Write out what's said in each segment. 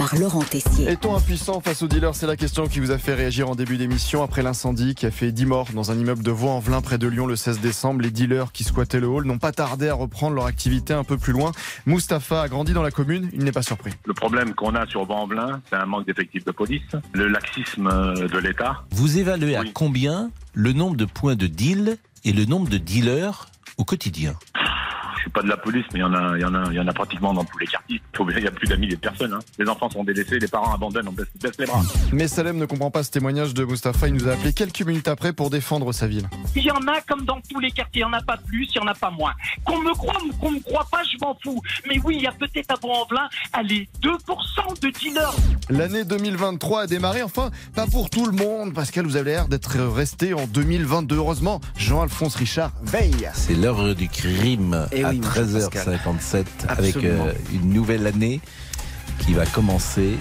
par Laurent Tessier. Est-on impuissant face aux dealers C'est la question qui vous a fait réagir en début d'émission après l'incendie qui a fait 10 morts dans un immeuble de Vaux-en-Velin près de Lyon le 16 décembre. Les dealers qui squattaient le hall n'ont pas tardé à reprendre leur activité un peu plus loin. Mustapha a grandi dans la commune, il n'est pas surpris. Le problème qu'on a sur Vaux-en-Velin, c'est un manque d'effectifs de police, le laxisme euh, de l'État. Vous évaluez à combien le nombre de points de deal et le nombre de dealers au quotidien? Je suis pas de la police, mais il y en a, il y en a, il y en a pratiquement dans tous les quartiers. Il y a plus d'un millier de personnes. hein. Les enfants sont délaissés, les parents abandonnent, on baisse, baisse les bras. Mais Salem ne comprend pas ce témoignage de Mustapha. Il nous a appelé quelques minutes après pour défendre sa ville. Il y en a comme dans tous les quartiers, il n'y en a pas plus, il n'y en a pas moins. Qu'on me croit ou qu'on me croit pas, je m'en fous. Mais oui, il y a peut-être à Vaux-en-Velin, allez, 2% de dealers. L'année 2023 a démarré, enfin, pas pour tout le monde. Pascal, vous avez l'air d'être resté en 2022. Heureusement, Jean-Alphonse Richard veille. C'est l'heure du crime à oui, mon cher 13h57 avec euh, une nouvelle année qui va commencer,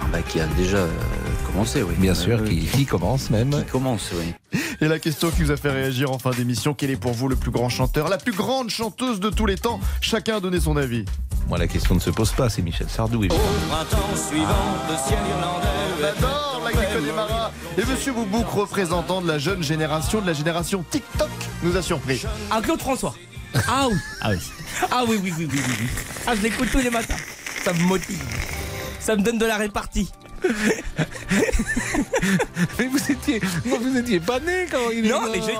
Ah bah, qui a déjà euh, commencé, oui. bien Euh, sûr, qui, qui commence même. qui commence, oui. Et la question qui vous a fait réagir en fin d'émission, quel est pour vous le plus grand chanteur, la plus grande chanteuse de tous les temps? Chacun a donné son avis. Moi, la question ne se pose pas, c'est Michel Sardou. évidemment. J'adore la Griffe des Maras. Et Monsieur Boubouk, représentant de la jeune génération, de la génération TikTok, nous a surpris. Ah, Claude François. Ah oui. Ah oui. Ah oui, oui, oui, oui. Ah, je l'écoute tous les matins. Ça me motive. Ça me donne de la répartie. Mais vous étiez, non, vous étiez pas né quand il est Non, mais je dis.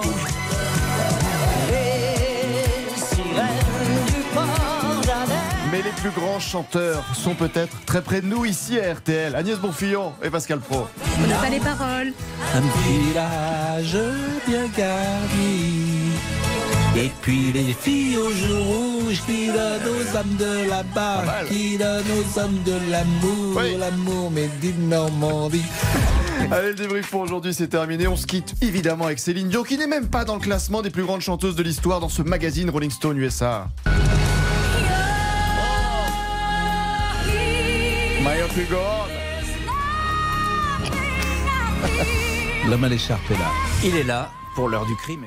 Mais les plus grands chanteurs sont peut-être très près de nous ici à RTL. Agnès Bonfillon et Pascal Pro. On n'a pas les paroles. Un village bien garni. Puis les filles aux joues rouges qui donnent aux âmes de là-bas, mal. qui donnent aux hommes de l'amour, Oui. l'amour, mais dit Normandie. Allez, le débrief pour aujourd'hui, c'est terminé. On se quitte évidemment avec Céline Dion, qui n'est même pas dans le classement des plus grandes chanteuses de l'histoire dans ce magazine Rolling Stone USA. Maya Fugor. L'homme à l'écharpe est là. Il est là pour l'heure du crime.